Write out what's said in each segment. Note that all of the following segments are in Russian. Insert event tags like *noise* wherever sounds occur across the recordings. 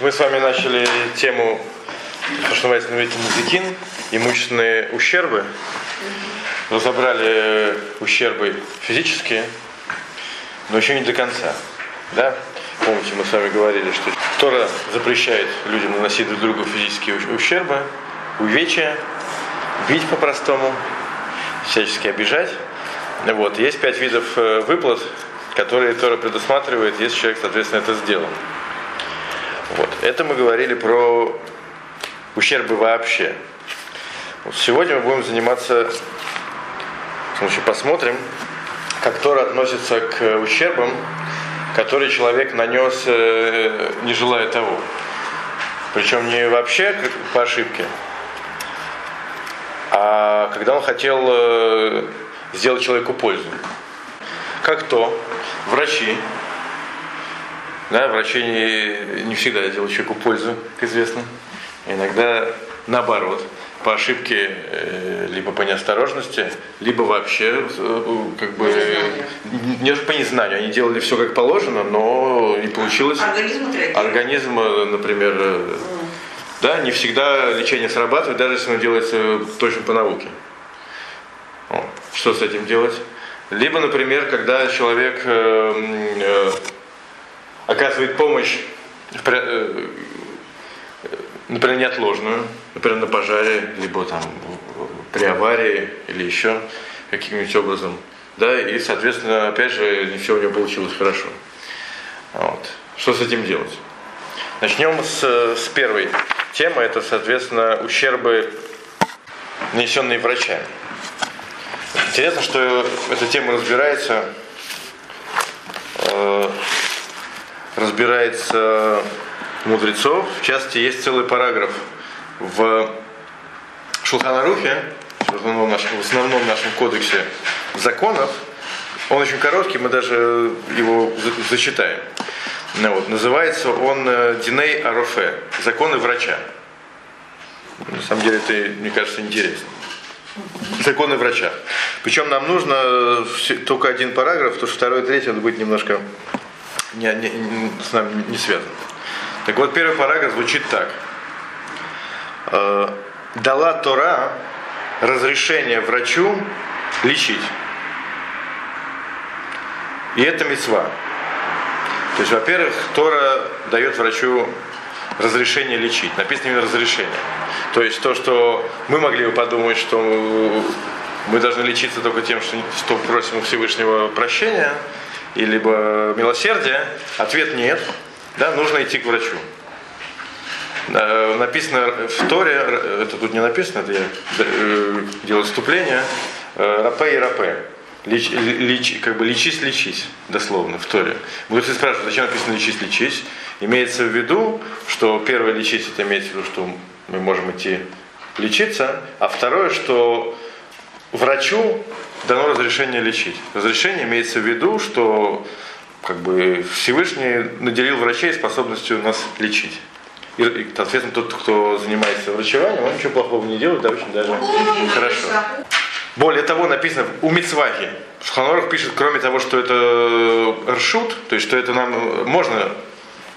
Мы с вами начали тему, то, что называется называется имущественные ущербы. Разобрали ущербы физические, но еще не до конца. Да? Помните, мы с вами говорили, что Тора запрещает людям наносить друг другу физические ущербы, увечья, бить по-простому, всячески обижать. Вот. Есть пять видов э, выплат, которые Тора предусматривает, если человек, соответственно, это сделал. Это мы говорили про ущербы вообще. Сегодня мы будем заниматься, в посмотрим, как Тора относится к ущербам, которые человек нанес, э, не желая того. Причем не вообще по ошибке, а когда он хотел э, сделать человеку пользу. Как то врачи, да, врачи не, всегда делают человеку пользу, как известно. Иногда наоборот, по ошибке, э, либо по неосторожности, либо вообще э, как бы не по незнанию. Они делали все как положено, но не получилось. Организм, Организм например, да, не всегда лечение срабатывает, даже если оно делается точно по науке. Что с этим делать? Либо, например, когда человек э, оказывает помощь, э, например, неотложную, например, на пожаре, либо там при аварии или еще каким-нибудь образом. Да, и, соответственно, опять же, не все у него получилось хорошо. Вот. Что с этим делать? Начнем с, с первой темы, это, соответственно, ущербы, нанесенные врачами. Интересно, что эта тема разбирается э, разбирается мудрецов. В частности, есть целый параграф в Шулханарухе, в основном, нашем, в основном нашем кодексе законов. Он очень короткий, мы даже его зачитаем. Ну, вот, называется он э, Диней Арофе, законы врача. На самом деле это, мне кажется, интересно. Законы врача. Причем нам нужно э, только один параграф, потому что второй и третий он будет немножко не, не, с нами не связан. Так вот, первый параграф звучит так. Э, дала Тора разрешение врачу лечить. И это мецва. То есть, во-первых, Тора дает врачу разрешение лечить. Написано именно разрешение. То есть то, что мы могли бы подумать, что мы должны лечиться только тем, что, что просим у Всевышнего прощения, и милосердие, ответ нет, да, нужно идти к врачу. Написано в Торе, это тут не написано, это я э, делаю вступление, э, рапе и рапе. Леч, леч, как бы лечись, лечись, дословно, в Торе. Мудрецы спрашивают, зачем написано лечись, лечись. Имеется в виду, что первое лечись, это имеется в виду, что мы можем идти лечиться, а второе, что врачу дано разрешение лечить. Разрешение имеется в виду, что как бы Всевышний наделил врачей способностью нас лечить. И, и, соответственно, тот, кто занимается врачеванием, он ничего плохого не делает, да, очень даже хорошо. Более того, написано у Мицвахи. В Ханорах пишет, кроме того, что это ршут, то есть, что это нам можно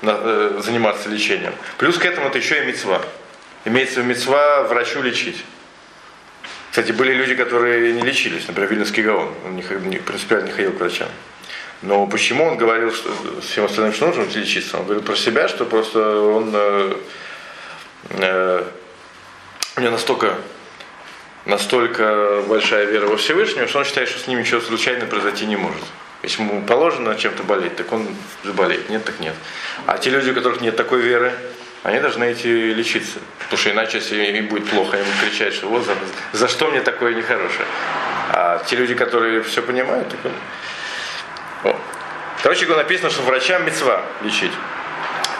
э, заниматься лечением. Плюс к этому это еще и мецва. Имеется в мецва врачу лечить. Кстати, были люди, которые не лечились, например, Вильнюсский Гаон, он не, принципиально не ходил к врачам. Но почему он говорил что, всем остальным, что нужно лечиться? Он говорил про себя, что просто он э, э, у него настолько, настолько большая вера во Всевышнего, что он считает, что с ним ничего случайно произойти не может. Если ему положено чем-то болеть, так он заболеет. Нет, так нет. А те люди, у которых нет такой веры, они должны идти лечиться. Потому что иначе, если им будет плохо, им кричать, что вот за, за что мне такое нехорошее. А те люди, которые все понимают, так вот. Короче говоря, написано, что врачам мецва лечить.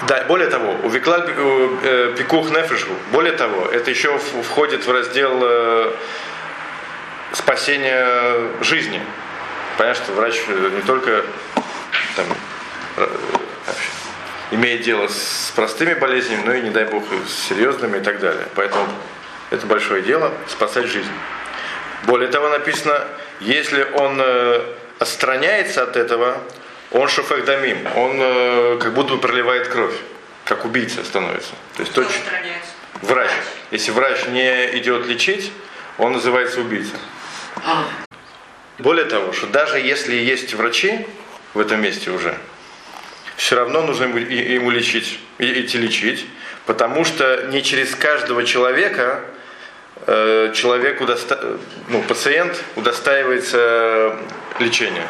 Да, более того, у э, Пикух Нефешу, более того, это еще входит в раздел э, спасения жизни. Понятно, что врач не только там, имеет дело с простыми болезнями, но и, не дай бог, с серьезными и так далее. Поэтому это большое дело спасать жизнь. Более того, написано, если он э, отстраняется от этого, он шуфехдамим, он э, как будто бы проливает кровь. как убийца становится. То есть точно врач. Если врач не идет лечить, он называется убийца. Более того, что даже если есть врачи в этом месте уже, все равно нужно ему лечить, идти лечить, потому что не через каждого человека э, человек, удоста... ну, пациент удостаивается лечения.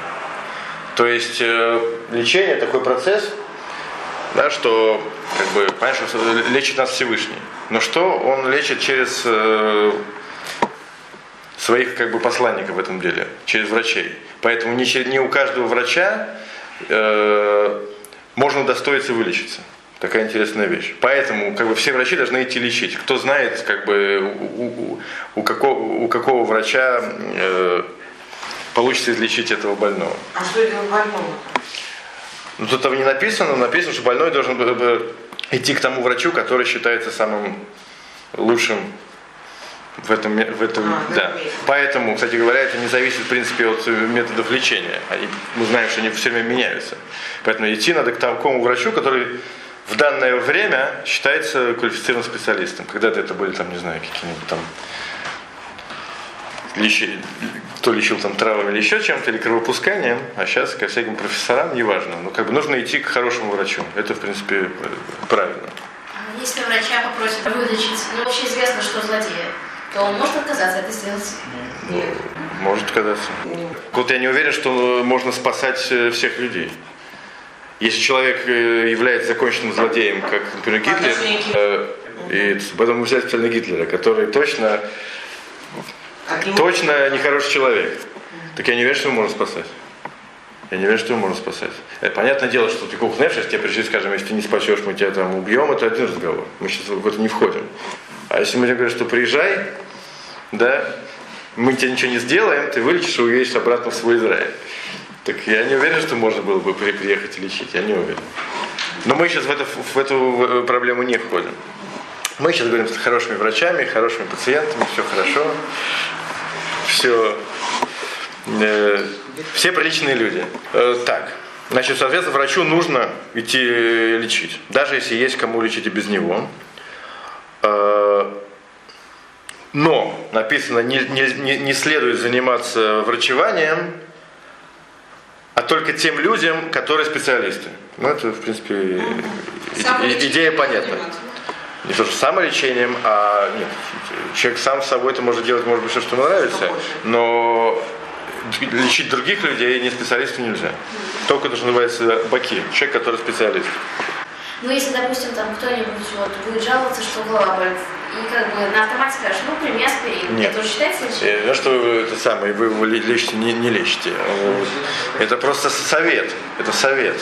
То есть э, лечение такой процесс, да, что как бы, понимаешь, лечит нас Всевышний. Но что он лечит через э, своих как бы посланников в этом деле, через врачей. Поэтому не, не у каждого врача э, можно удостоиться вылечиться. Такая интересная вещь. Поэтому как бы, все врачи должны идти лечить. Кто знает, как бы, у, у, у, какого, у какого врача э, получится излечить этого больного. А что делать больного? Ну, тут там не написано, написано, что больной должен бы идти к тому врачу, который считается самым лучшим в этом, в этом а, да. Поэтому, кстати говоря, это не зависит, в принципе, от методов лечения. Они, мы знаем, что они все время меняются. Поэтому идти надо к такому врачу, который в данное время считается квалифицированным специалистом. Когда-то это были, там, не знаю, какие-нибудь там лечи, кто лечил там травами или еще чем-то, или кровопусканием, а сейчас ко всяким профессорам, неважно. Но как бы нужно идти к хорошему врачу. Это, в принципе, правильно. А если врача попросят вылечить, ну вообще известно, что злодея, то он может отказаться это сделать? Нет. Может отказаться. Вот я не уверен, что можно спасать э, всех людей. Если человек э, является законченным злодеем, как, например, Гитлер, э, и потом взять специально Гитлера, который точно, точно нехороший человек, так я не уверен, что его можно спасать. Я не уверен, что его можно спасать. Это понятное дело, что ты знаешь, если тебе пришли, скажем, если ты не спасешь, мы тебя там убьем, это один разговор. Мы сейчас в это не входим. А если мы тебе говорим, что приезжай, да, мы тебе ничего не сделаем, ты вылечишь и уедешь обратно в свой Израиль. Так я не уверен, что можно было бы приехать и лечить, я не уверен. Но мы сейчас в эту, в эту проблему не входим. Мы сейчас говорим с хорошими врачами, хорошими пациентами, все хорошо, все, э, все приличные люди. Э, так, значит, соответственно, врачу нужно идти лечить, даже если есть кому лечить и без него. Э, но написано, не, не, не следует заниматься врачеванием, а только тем людям, которые специалисты. Ну, это, в принципе, и, идея понятна. Не то, что самолечением, а нет, человек сам с собой это может делать, может быть, все, что ему нравится, но лечить других людей не специалисту нельзя. Только то, что называется баки, человек, который специалист. Ну, если, допустим, там кто-нибудь вот, будет жаловаться, что голова болит, и как бы на автомате скажешь, ну, прими аспирин. Нет. Это уже считается лечением? Ну, что вы, это самое, вы его лечите, не, не лечите. Это просто совет. Это совет.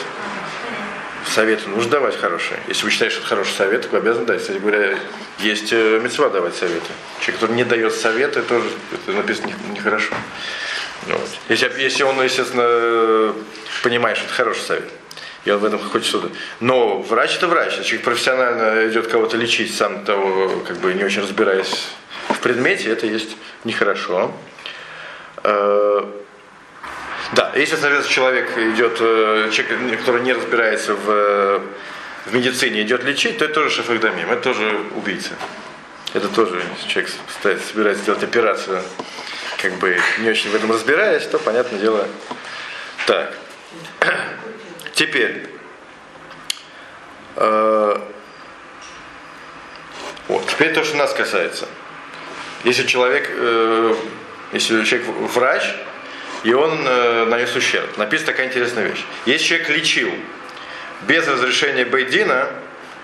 Советы нужно давать хорошие. Если вы считаете, что это хороший совет, вы обязаны дать. Кстати говоря, есть э, мецва давать советы. Человек, который не дает советы, тоже это написано нехорошо. Не вот. если, если он, естественно, понимает, что это хороший совет он в этом хочет что-то. Но врач это врач. Если человек профессионально идет кого-то лечить, сам того, как бы не очень разбираясь в предмете, это есть нехорошо. Э, да, если, соответственно, человек идет, э, человек, который не разбирается в, в медицине, идет лечить, то это тоже шафагдамим, это тоже убийца. Это тоже, если человек собирается сделать операцию, как бы не очень в этом разбираясь, то, понятное дело, так. Теперь, э, вот, теперь то, что нас касается. Если человек, э, если человек врач, и он э, нанес ущерб, написана такая интересная вещь. Если человек лечил без разрешения Байдина,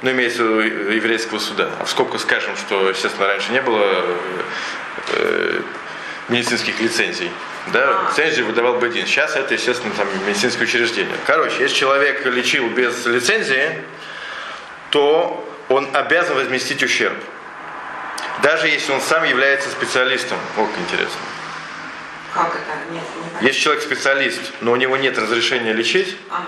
ну, имеется в виду еврейского суда, а в скобках скажем, что, естественно, раньше не было э, медицинских лицензий, да, лицензию выдавал Бедин. Сейчас это, естественно, там медицинское учреждение. Короче, если человек лечил без лицензии, то он обязан возместить ущерб. Даже если он сам является специалистом. Ох, интересно. Как это? Нет, Если человек специалист, но у него нет разрешения лечить, а,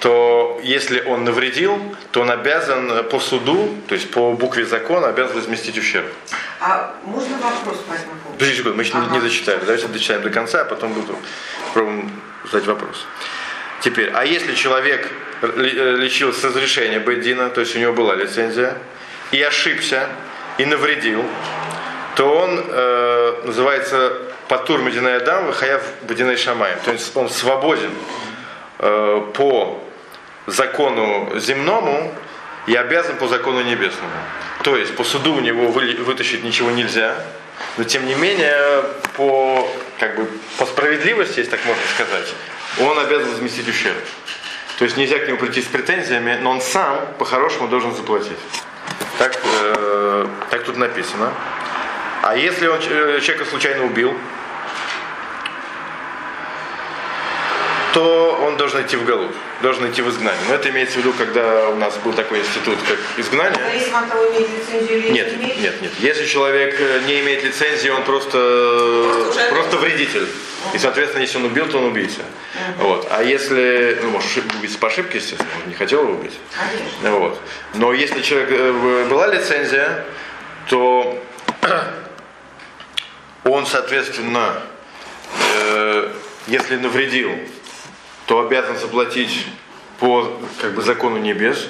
то если он навредил, то он обязан по суду, то есть по букве закона, обязан возместить ущерб. А можно вопрос по этому поводу? Подождите секунду, мы еще ага. не, не зачитали. Давайте дочитаем до конца, а потом буду попробуем задать вопрос. Теперь, а если человек э, лечил с разрешения Бейдина, то есть у него была лицензия, и ошибся, и навредил, то он э, называется Патур Мединая Адам, Вахаяв Бадинай Шамай. То есть он свободен э, по закону земному и обязан по закону небесному. То есть по суду у него вы- вытащить ничего нельзя, но тем не менее по, как бы, по справедливости, если так можно сказать, он обязан возместить ущерб. То есть нельзя к нему прийти с претензиями, но он сам по-хорошему должен заплатить. Так, э, так тут написано. А если он э, человека случайно убил, то он должен идти в голубь, должен идти в изгнание. Но это имеется в виду, когда у нас был такой институт, как изгнание. Зависимо от того, имеет лицензию или Нет, не имеет. нет, нет. Если человек э, не имеет лицензии, он просто, Просто просто, вредитель. И, соответственно, если он убил, то он убийца. Вот. А если, ну, может, убийца по ошибке, естественно, он не хотел его убить. Конечно. Вот. Но если человек э, была лицензия, то *clears throat* он, соответственно, э, если навредил, то обязан заплатить по как бы, закону небес.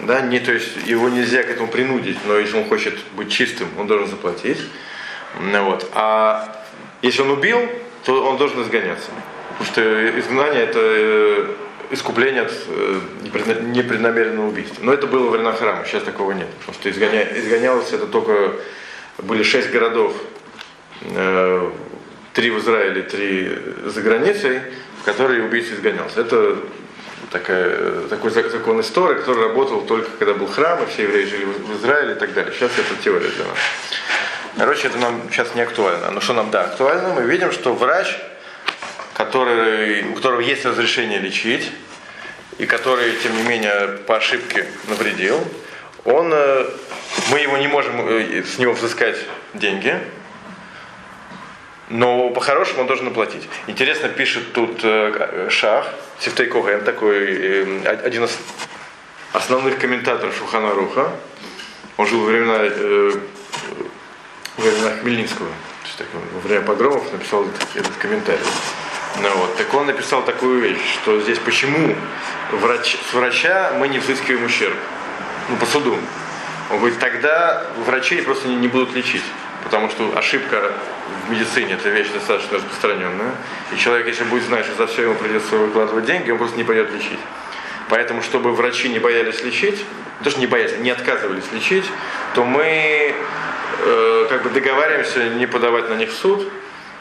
Да, не, то есть его нельзя к этому принудить, но если он хочет быть чистым, он должен заплатить. Ну, вот. А если он убил, то он должен изгоняться. Потому что изгнание это э, искупление от э, непредна- непреднамеренного убийства. Но это было во времена храма, сейчас такого нет. Потому что изгоня- изгонялось это только были шесть городов, э, три в Израиле, три за границей, в которые убийца изгонялся. Это такая, такой зак- закон истории, который работал только когда был храм, и все евреи жили в Израиле и так далее. Сейчас это теория для нас. Короче, это нам сейчас не актуально. Но что нам, да, актуально, мы видим, что врач, который, у которого есть разрешение лечить, и который, тем не менее, по ошибке навредил, он, э, мы его не можем э, с него взыскать деньги, но по-хорошему он должен оплатить. Интересно пишет тут э, Шах, Сифтей Коген, такой э, один из основных комментаторов Шухана Руха. Он жил во времена, э, во времена Хмельницкого. Так, во время погромов написал этот, этот комментарий. Ну, вот. Так он написал такую вещь, что здесь почему врач, с врача мы не взыскиваем ущерб. Ну, по суду. Он говорит, тогда врачей просто не, не будут лечить. Потому что ошибка медицине это вещь достаточно распространенная. И человек, если будет знать, что за все ему придется выкладывать деньги, он просто не пойдет лечить. Поэтому, чтобы врачи не боялись лечить, то не боялись, не отказывались лечить, то мы э, как бы договариваемся не подавать на них в суд,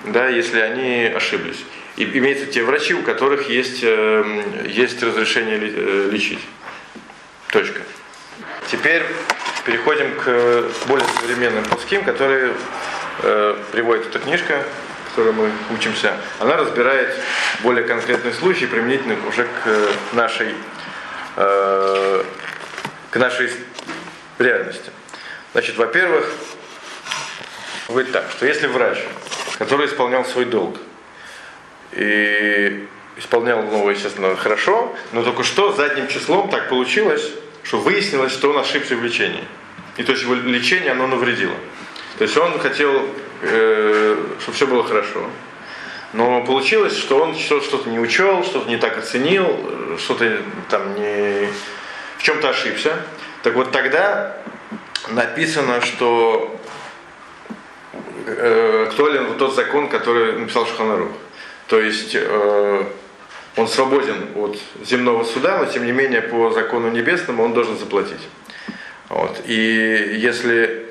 да, если они ошиблись. И имеются те врачи, у которых есть, э, есть разрешение э, лечить. Точка. Теперь переходим к более современным пуским, которые э, приводит эта книжка, которой мы учимся. Она разбирает более конкретные случаи, применительно уже к нашей, э, к нашей реальности. Значит, во-первых, говорит так, что если врач, который исполнял свой долг, и исполнял его, естественно, хорошо, но только что задним числом так получилось, что выяснилось, что он ошибся в лечении. И то есть его лечение, оно навредило. То есть он хотел, э, чтобы все было хорошо. Но получилось, что он что- что-то не учел, что-то не так оценил, что-то там не... в чем-то ошибся. Так вот тогда написано, что э, актуален вот тот закон, который написал Шуханарух. То есть э, он свободен от земного суда, но тем не менее по закону небесному он должен заплатить. Вот. И если,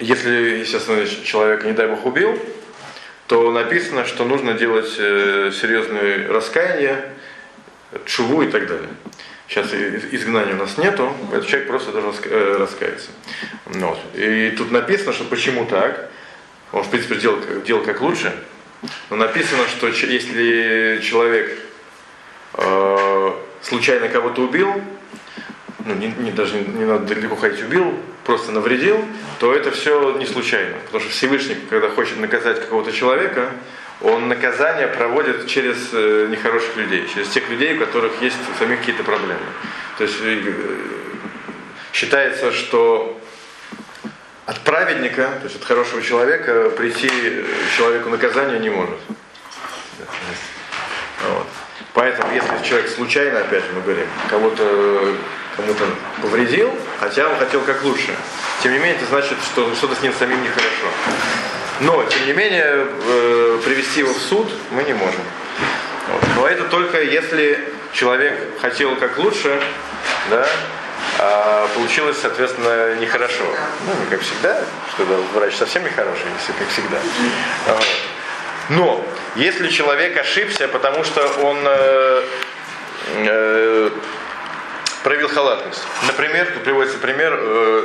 если, естественно, человека, не дай бог, убил, то написано, что нужно делать э, серьезное раскаяние, чуву и так далее. Сейчас изгнания у нас нету, этот человек просто должен э, раскаяться. Ну Вот. И тут написано, что почему так. Он, в принципе, делал, делал как лучше. Но написано, что если человек э, случайно кого-то убил, ну, не, не- даже не, надо далеко ходить, убил, просто навредил, то это все не случайно. Потому что Всевышний, когда хочет наказать какого-то человека, он наказание проводит через э, нехороших людей, через тех людей, у которых есть самих какие-то проблемы. То есть э, считается, что от праведника, то есть от хорошего человека, прийти э, человеку наказание не может. Поэтому, если человек случайно, опять же, мы говорим, кого-то кому-то повредил, хотя он хотел как лучше. Тем не менее, это значит, что что-то с ним самим нехорошо. Но, тем не менее, э, привести его в суд мы не можем. Вот. Но это только если человек хотел как лучше, да, а получилось, соответственно, нехорошо. Ну, не как всегда, что врач совсем нехороший, если как всегда. Но если человек ошибся, потому что он э, э, проявил халатность. Например, тут приводится пример, э,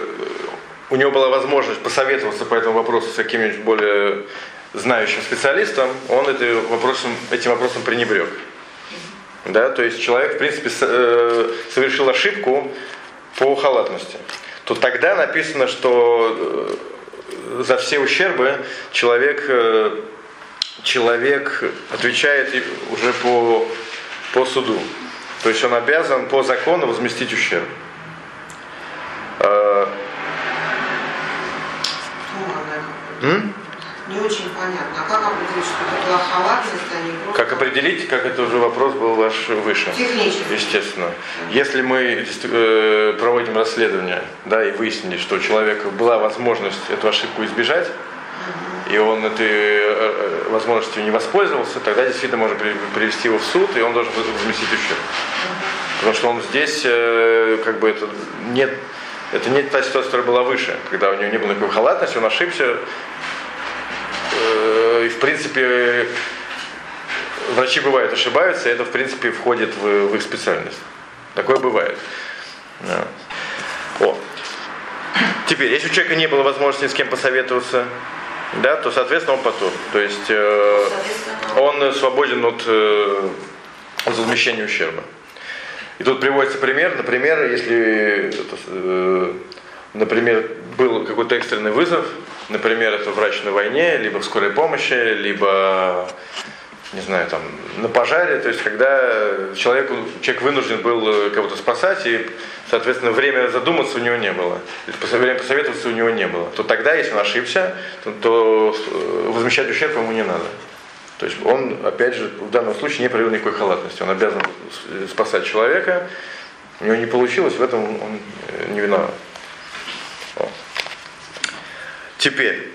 у него была возможность посоветоваться по этому вопросу с каким-нибудь более знающим специалистом, он этим вопросом, этим вопросом пренебрег. Да, то есть человек, в принципе, э, совершил ошибку по халатности. То тогда написано, что э, за все ущербы человек человек отвечает уже по, по суду. То есть он обязан по закону возместить ущерб. М? Не очень понятно. А как определить, что это была халатность, а не просто... Как определить, как это уже вопрос был ваш выше? Технически. Естественно. Если мы э, проводим расследование, да, и выяснили, что у человека была возможность эту ошибку избежать, и он этой э, э, возможностью не воспользовался, тогда действительно можно привести его в суд, и он должен возместить ущерб. Потому что он здесь, э, как бы это нет, это не та ситуация, которая была выше, когда у него не было никакой халатности, он ошибся. И в принципе врачи бывают ошибаются, и это в принципе входит в, в их специальность. Такое бывает. Да. О. Теперь, если у человека не было возможности ни с кем посоветоваться, да, то, соответственно, он потом. То есть э, он свободен от, э, возмещения ущерба. И тут приводится пример, например, если, э, например, был какой-то экстренный вызов, например, это врач на войне, либо в скорой помощи, либо не знаю, там, на пожаре, то есть когда человеку, человек вынужден был э, кого-то спасать, и, соответственно, время задуматься у него не было, время посоветоваться у него не было, то тогда, если он ошибся, то, то э, возмещать ущерб ему не надо. То есть он, опять же, в данном случае не проявил никакой халатности. Он обязан спасать человека. У него не получилось, в этом он э, не виноват. Теперь,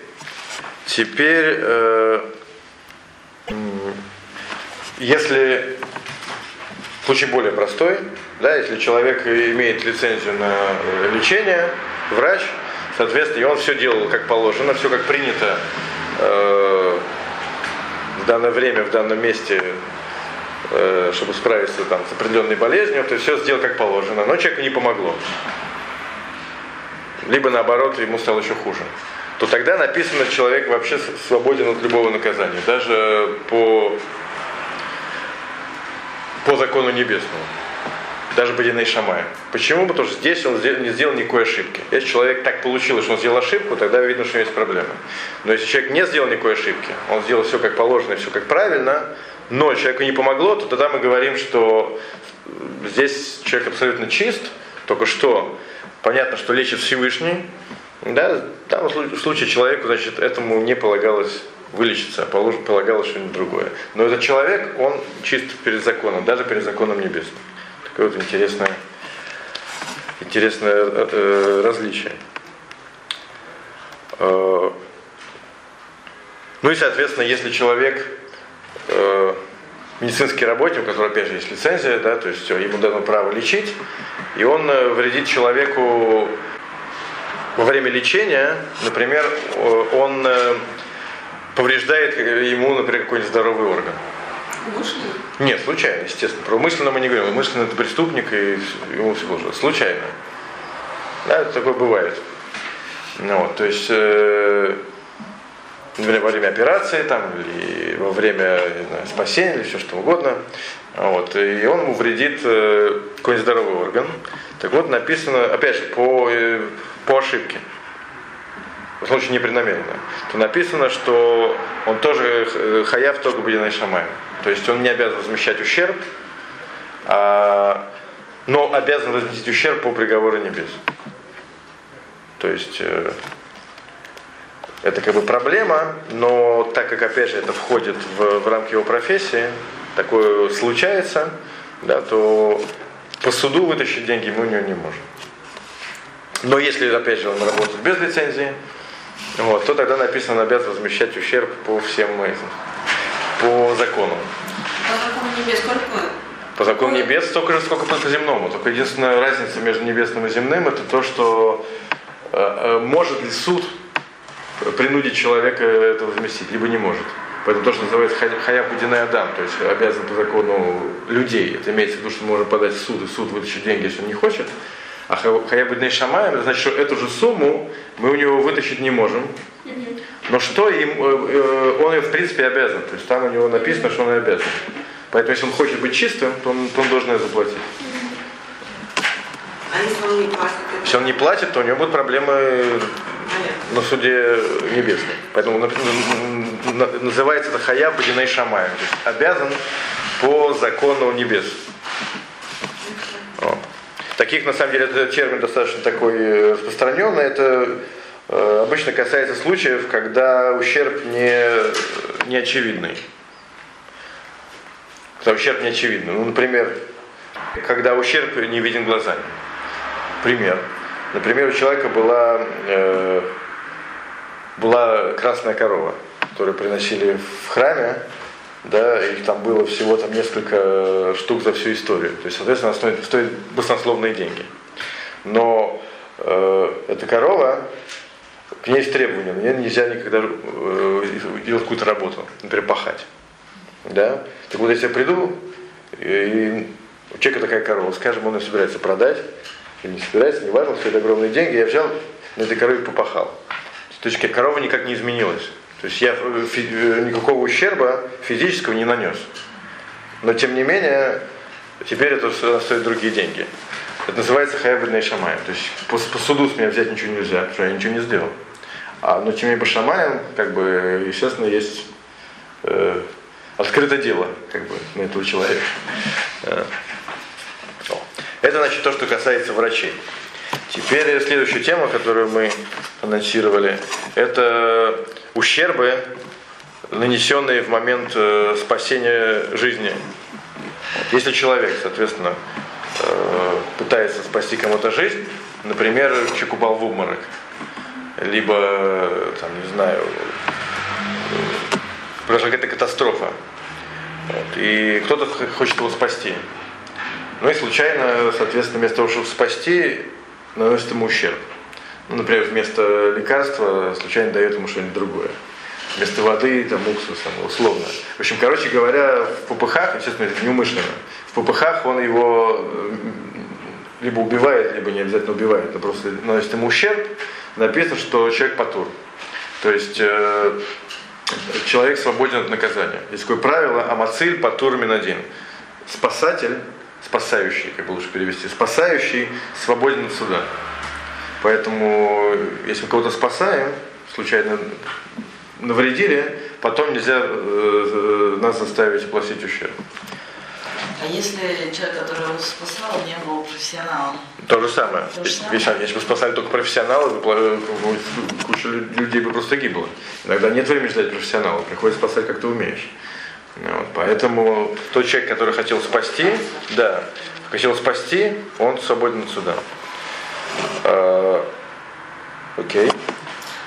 теперь э, если случай более простой, да, если человек имеет лицензию на лечение, врач, соответственно, и он все делал как положено, все как принято э, в данное время, в данном месте, э, чтобы справиться там, с определенной болезнью, то все сделал как положено, но человеку не помогло. Либо наоборот, ему стало еще хуже то тогда написано, человек вообще свободен от любого наказания, даже по, по закону небесному, даже по Диней Шамая. Почему? Потому что здесь он не сделал никакой ошибки. Если человек так получилось, что он сделал ошибку, тогда видно, что есть проблема. Но если человек не сделал никакой ошибки, он сделал все как положено, все как правильно, но человеку не помогло, то тогда мы говорим, что здесь человек абсолютно чист, только что понятно, что лечит Всевышний, да, там в случае человеку, значит, этому не полагалось вылечиться, а полагалось что-нибудь другое. Но этот человек, он чист перед законом, даже перед законом небесным. Такое вот интересное, интересное э, э различие. Э, ну и, соответственно, если человек э, медицинский работник, у которого, опять же, есть лицензия, да, то есть ему дано право лечить, и он э, вредит человеку во время лечения, например, он э, повреждает ему, например, какой-нибудь здоровый орган. Умышленно? Нет, случайно, естественно. Про умышленно мы не говорим. Умышленно это преступник, и ему все уже. Случайно. Да, такое бывает. Ну, вот, то есть, э, например, во время операции, там, или во время знаю, спасения, или все что угодно. Вот, и он ему вредит э, какой-нибудь здоровый орган. Так вот, написано, опять же, по э, по ошибке, в случае непреднамеренно, то написано, что он тоже э, хаяв только бединой шамай. То есть он не обязан возмещать ущерб, а, но обязан возместить ущерб по приговору небес. То есть э, это как бы проблема, но так как опять же это входит в, в рамки его профессии, такое случается, да, то по суду вытащить деньги мы у него не можем. Но если, опять же, он работает без лицензии, вот, то тогда написано, он обязан возмещать ущерб по всем этим, по закону. По закону небес сколько? По закону небес столько же, сколько по земному. Только единственная разница между небесным и земным это то, что э, э, может ли суд принудить человека это возместить, либо не может. Поэтому то, что называется хая будиная адам, то есть обязан по закону людей. Это имеется в виду, что можно подать в суд, и суд вытащит деньги, если он не хочет. А хая будиная шамаем, значит, что эту же сумму мы у него вытащить не можем. Но что им, э, э, он в принципе обязан. То есть там у него написано, что он обязан. Поэтому если он хочет быть чистым, то он, то он должен это заплатить. А если он не платит? Если он не платит, то у него будут проблемы на суде небесном. Поэтому называется это хая бадиней есть обязан по закону небес. Таких, на самом деле, этот термин достаточно такой э, распространенный. Это э, обычно касается случаев, когда ущерб не, не очевидный. Когда ущерб не очевидный. Ну, например, когда ущерб не виден глазами. Пример. Например, у человека была, э, была красная корова, которую приносили в храме, да, их там было всего там несколько штук за всю историю. То есть, соответственно, она стоит, стоит баснословные деньги. Но э, эта корова, к ней есть требования, мне нельзя никогда э, делать какую-то работу, например, пахать. Да? Так вот, если я приду, и у человека такая корова, скажем, он ее собирается продать, или не собирается, неважно, стоит огромные деньги, я взял, на этой корове попахал. То есть корова никак не изменилась. То есть я э, э, никакого ущерба физического не нанес. Но тем не менее, теперь это стоит другие деньги. Это называется хаябидный шамай. То есть по, по суду с меня взять ничего нельзя, потому что я ничего не сделал. А, но тем не менее по шамаям, как бы, естественно, есть э, открыто дело как бы, на этого человека. Э, это значит то, что касается врачей. Теперь следующая тема, которую мы анонсировали, это ущербы, нанесенные в момент э, спасения жизни. Если человек, соответственно, э, пытается спасти кому-то жизнь, например, человек упал в обморок, либо, там, не знаю, произошла какая-то катастрофа, вот, и кто-то хочет его спасти. Ну и случайно, соответственно, вместо того, чтобы спасти, наносит ему ущерб. Ну, например, вместо лекарства случайно дает ему что-нибудь другое. Вместо воды, там, уксус, условно. В общем, короче говоря, в ППХ, естественно, это неумышленно, в ППХ он его либо убивает, либо не обязательно убивает, но просто наносит ему ущерб, написано, что человек потур. То есть э, человек свободен от наказания. Есть такое правило, амациль потур один. Спасатель спасающий, как бы лучше перевести, спасающий свободен от суда. Поэтому, если мы кого-то спасаем, случайно навредили, потом нельзя э, э нас заставить платить ущерб. А если человек, который его спасал, не был профессионалом? То же самое. То же самое. Если, если бы спасали только профессионалы, куча людей бы просто гибла. Иногда нет времени ждать профессионала, приходится спасать, как ты умеешь. Вот, поэтому тот человек, который хотел спасти, да, хотел спасти, он свободен от суда. А, окей.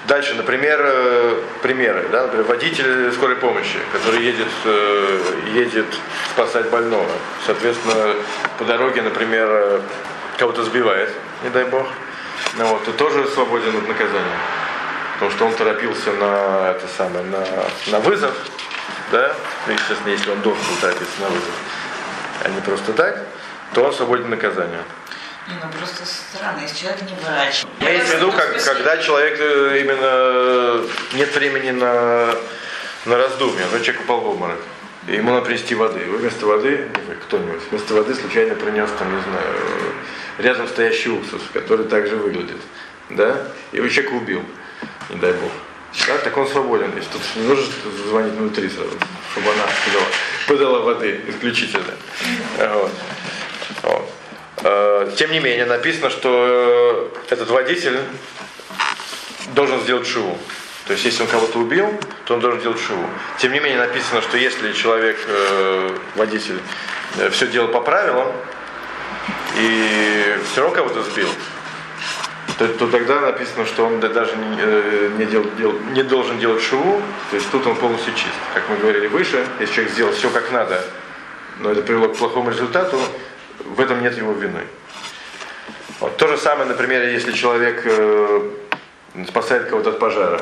Дальше, например, э, примеры. Да? Например, водитель скорой помощи, который едет, э, едет спасать больного. Соответственно, по дороге, например, э, кого-то сбивает, не дай бог. Ну, вот, то тоже свободен от наказания. Потому что он торопился на это самое, на, на вызов, да, ну, естественно, если он должен был торопиться на вызов, а не просто так, то он свободен наказания. Не, ну просто странно, если человек не врач. Имеется в виду, как, когда человек э, именно нет времени на, на раздумья, но человек упал в обморок. И ему надо принести воды. Вы вместо воды, кто-нибудь, вместо воды случайно принес, там, не знаю, рядом стоящий уксус, который также выглядит. Да? И его человек убил, не дай бог. Да, так он свободен. Если тут не нужно звонить внутри сразу, чтобы она подала, подала воды исключительно. Вот. Вот. Э, тем не менее, написано, что э, этот водитель должен сделать шиву. То есть, если он кого-то убил, то он должен делать шиву. Тем не менее, написано, что если человек, э, водитель, все делал по правилам, и все равно кого-то сбил, то, то тогда написано, что он даже не, э, не, дел, дел, не должен делать шиву, то есть тут он полностью чист. Как мы говорили выше, если человек сделал все как надо, но это привело к плохому результату, в этом нет его вины. Вот. То же самое, например, если человек э, спасает кого-то от пожара.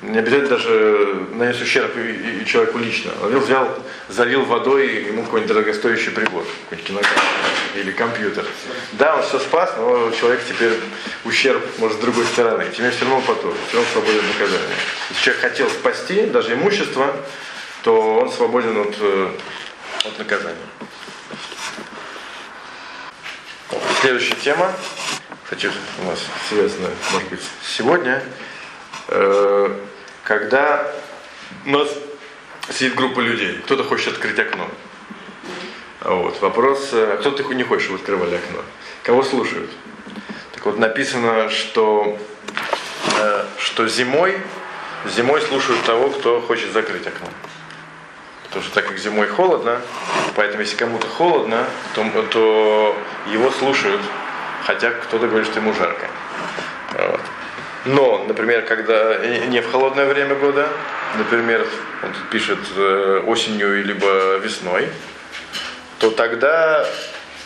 Не обязательно даже нанес ущерб и, и человеку лично. Он взял, залил водой ему какой-нибудь дорогостоящий прибор, какой-нибудь кинокамера или компьютер. Да, он все спас, но человек теперь ущерб может с другой стороны. Тебе все равно потом, все равно свободен от наказания. Если человек хотел спасти даже имущество, то он свободен от, э, от наказания. Следующая тема, кстати, у нас связана, может быть, сегодня, э, когда у нас сидит группа людей, кто-то хочет открыть окно. Вот, вопрос, а кто ты не хочешь, чтобы открывали окно? Кого слушают? Так вот, написано, что, э, что зимой, зимой слушают того, кто хочет закрыть окно. Потому что так как зимой холодно, поэтому если кому-то холодно, то, то его слушают, хотя кто-то говорит, что ему жарко. Но, например, когда не в холодное время года, например, он тут пишет э, осенью либо весной, то тогда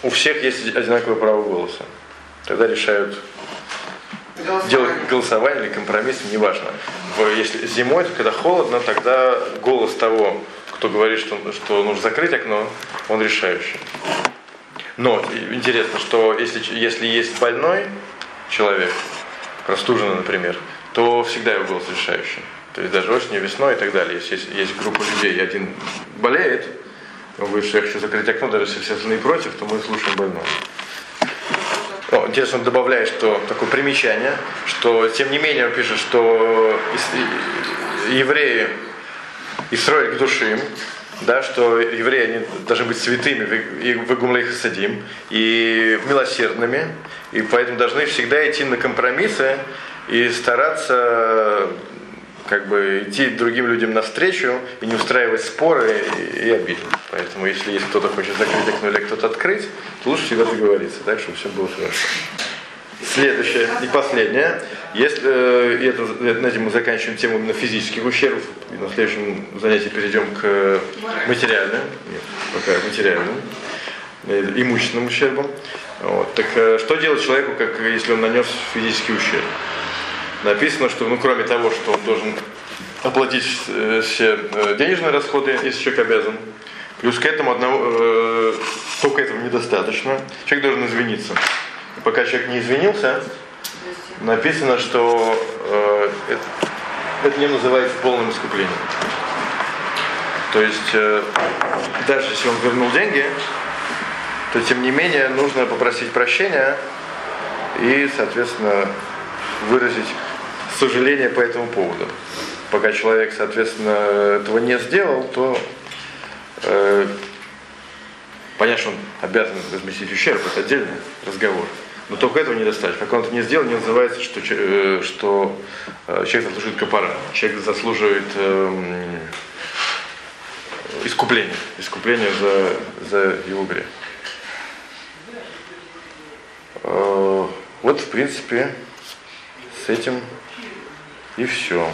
у всех есть одинаковое право голоса. Тогда решают Голосование. делать голосование или компромисс, неважно. Если зимой, когда холодно, тогда голос того, кто говорит, что, что нужно закрыть окно, он решающий. Но интересно, что если, если есть больной человек, простуженный, например, то всегда его голос решающий. То есть даже осенью, весной и так далее. Если есть, есть группа людей, и один болеет, говорит, что я хочу закрыть окно, даже если все остальные против, то мы слушаем больного. О, интересно, он добавляет, что такое примечание, что тем не менее он пишет, что евреи Исроиль к душим, да, что евреи они должны быть святыми и выгумлей хасадим, и милосердными, и поэтому должны всегда идти на компромиссы и стараться как бы идти другим людям навстречу и не устраивать споры и, и обиды. Поэтому если есть кто-то хочет закрыть окно или кто-то открыть, то лучше всегда договориться, так, чтобы все было хорошо. Следующее и последнее. Если э, это, на этом мы заканчиваем тему именно физических ущербов, и на следующем занятии перейдем к материальным, нет, пока материальным, э, имущественным ущербам. Вот. Так э, что делать человеку, как если он нанес физический ущерб? Написано, что ну, кроме того, что он должен оплатить все денежные расходы, если человек обязан, плюс к этому одного, э, только этого недостаточно, человек должен извиниться. Пока человек не извинился, написано, что э, это, это не называется полным искуплением. То есть, э, даже если он вернул деньги, то тем не менее нужно попросить прощения и, соответственно, выразить сожаление по этому поводу. Пока человек, соответственно, этого не сделал, то э, понятно, что он обязан возместить ущерб, это отдельный разговор. Но только этого недостаточно. Как он это не сделал, не называется, что, э, что э, человек заслуживает капара. Человек заслуживает э, искупления. Искупления за, за его грех. Э, вот, в принципе, с этим и все.